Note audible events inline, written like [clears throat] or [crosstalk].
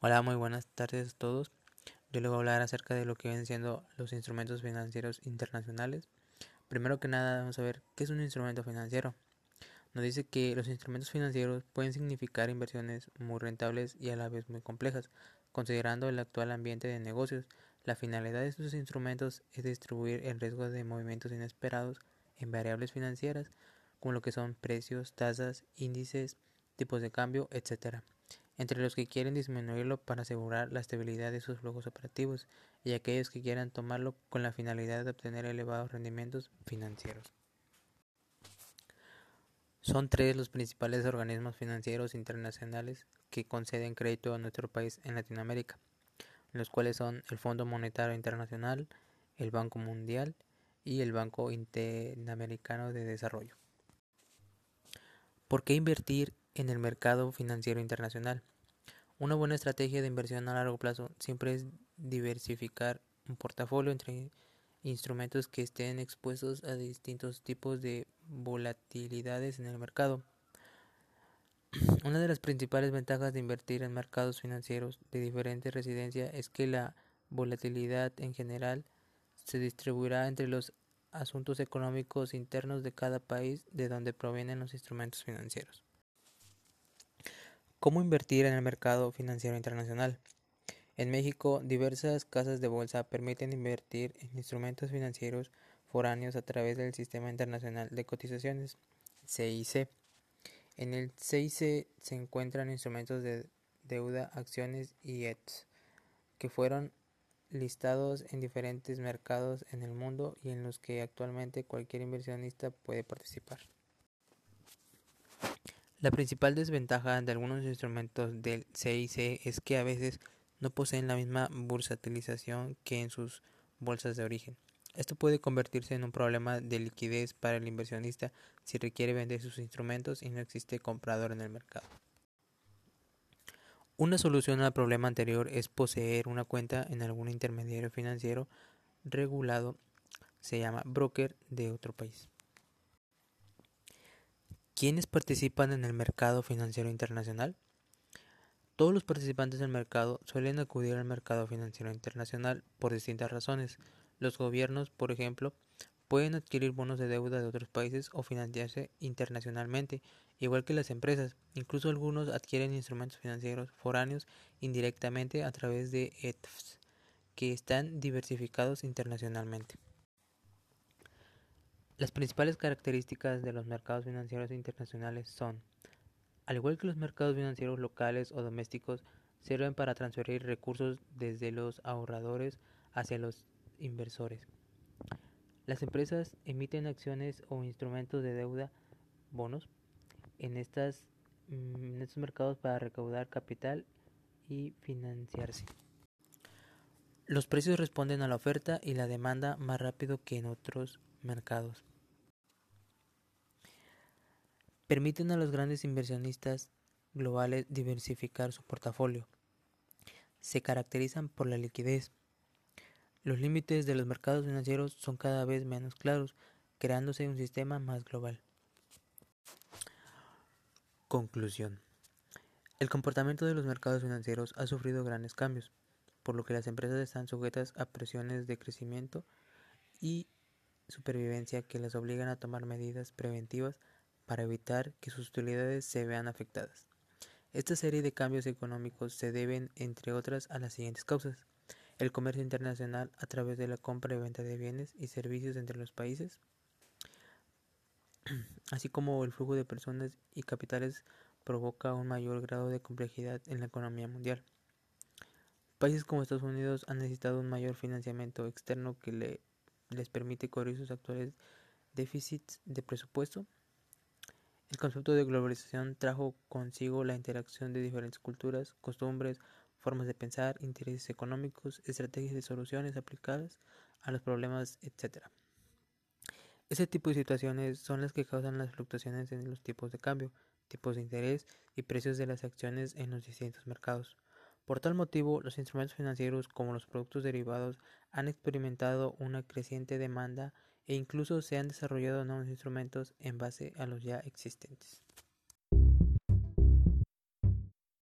Hola, muy buenas tardes a todos. Yo les voy a hablar acerca de lo que vienen siendo los instrumentos financieros internacionales. Primero que nada, vamos a ver qué es un instrumento financiero. Nos dice que los instrumentos financieros pueden significar inversiones muy rentables y a la vez muy complejas, considerando el actual ambiente de negocios. La finalidad de estos instrumentos es distribuir el riesgo de movimientos inesperados en variables financieras, como lo que son precios, tasas, índices, tipos de cambio, etc entre los que quieren disminuirlo para asegurar la estabilidad de sus flujos operativos y aquellos que quieran tomarlo con la finalidad de obtener elevados rendimientos financieros. Son tres los principales organismos financieros internacionales que conceden crédito a nuestro país en Latinoamérica, los cuales son el Fondo Monetario Internacional, el Banco Mundial y el Banco Interamericano de Desarrollo. ¿Por qué invertir en el mercado financiero internacional. Una buena estrategia de inversión a largo plazo siempre es diversificar un portafolio entre instrumentos que estén expuestos a distintos tipos de volatilidades en el mercado. [clears throat] Una de las principales ventajas de invertir en mercados financieros de diferente residencia es que la volatilidad en general se distribuirá entre los asuntos económicos internos de cada país de donde provienen los instrumentos financieros. ¿Cómo invertir en el mercado financiero internacional? En México, diversas casas de bolsa permiten invertir en instrumentos financieros foráneos a través del Sistema Internacional de Cotizaciones, CIC. En el CIC se encuentran instrumentos de deuda, acciones y ETS, que fueron listados en diferentes mercados en el mundo y en los que actualmente cualquier inversionista puede participar. La principal desventaja de algunos instrumentos del CIC es que a veces no poseen la misma bursatilización que en sus bolsas de origen. Esto puede convertirse en un problema de liquidez para el inversionista si requiere vender sus instrumentos y no existe comprador en el mercado. Una solución al problema anterior es poseer una cuenta en algún intermediario financiero regulado, se llama broker de otro país. ¿Quiénes participan en el mercado financiero internacional? Todos los participantes del mercado suelen acudir al mercado financiero internacional por distintas razones. Los gobiernos, por ejemplo, pueden adquirir bonos de deuda de otros países o financiarse internacionalmente, igual que las empresas. Incluso algunos adquieren instrumentos financieros foráneos indirectamente a través de ETFs, que están diversificados internacionalmente. Las principales características de los mercados financieros internacionales son, al igual que los mercados financieros locales o domésticos, sirven para transferir recursos desde los ahorradores hacia los inversores. Las empresas emiten acciones o instrumentos de deuda, bonos, en, estas, mm, en estos mercados para recaudar capital y financiarse. Los precios responden a la oferta y la demanda más rápido que en otros mercados. Permiten a los grandes inversionistas globales diversificar su portafolio. Se caracterizan por la liquidez. Los límites de los mercados financieros son cada vez menos claros, creándose un sistema más global. Conclusión. El comportamiento de los mercados financieros ha sufrido grandes cambios, por lo que las empresas están sujetas a presiones de crecimiento y supervivencia que las obligan a tomar medidas preventivas para evitar que sus utilidades se vean afectadas. Esta serie de cambios económicos se deben, entre otras, a las siguientes causas. El comercio internacional a través de la compra y venta de bienes y servicios entre los países, [clears throat] así como el flujo de personas y capitales provoca un mayor grado de complejidad en la economía mundial. Países como Estados Unidos han necesitado un mayor financiamiento externo que le, les permite cubrir sus actuales déficits de presupuesto el concepto de globalización trajo consigo la interacción de diferentes culturas, costumbres, formas de pensar, intereses económicos, estrategias de soluciones aplicadas a los problemas, etc. Este tipo de situaciones son las que causan las fluctuaciones en los tipos de cambio, tipos de interés y precios de las acciones en los distintos mercados. Por tal motivo, los instrumentos financieros como los productos derivados han experimentado una creciente demanda e incluso se han desarrollado nuevos instrumentos en base a los ya existentes.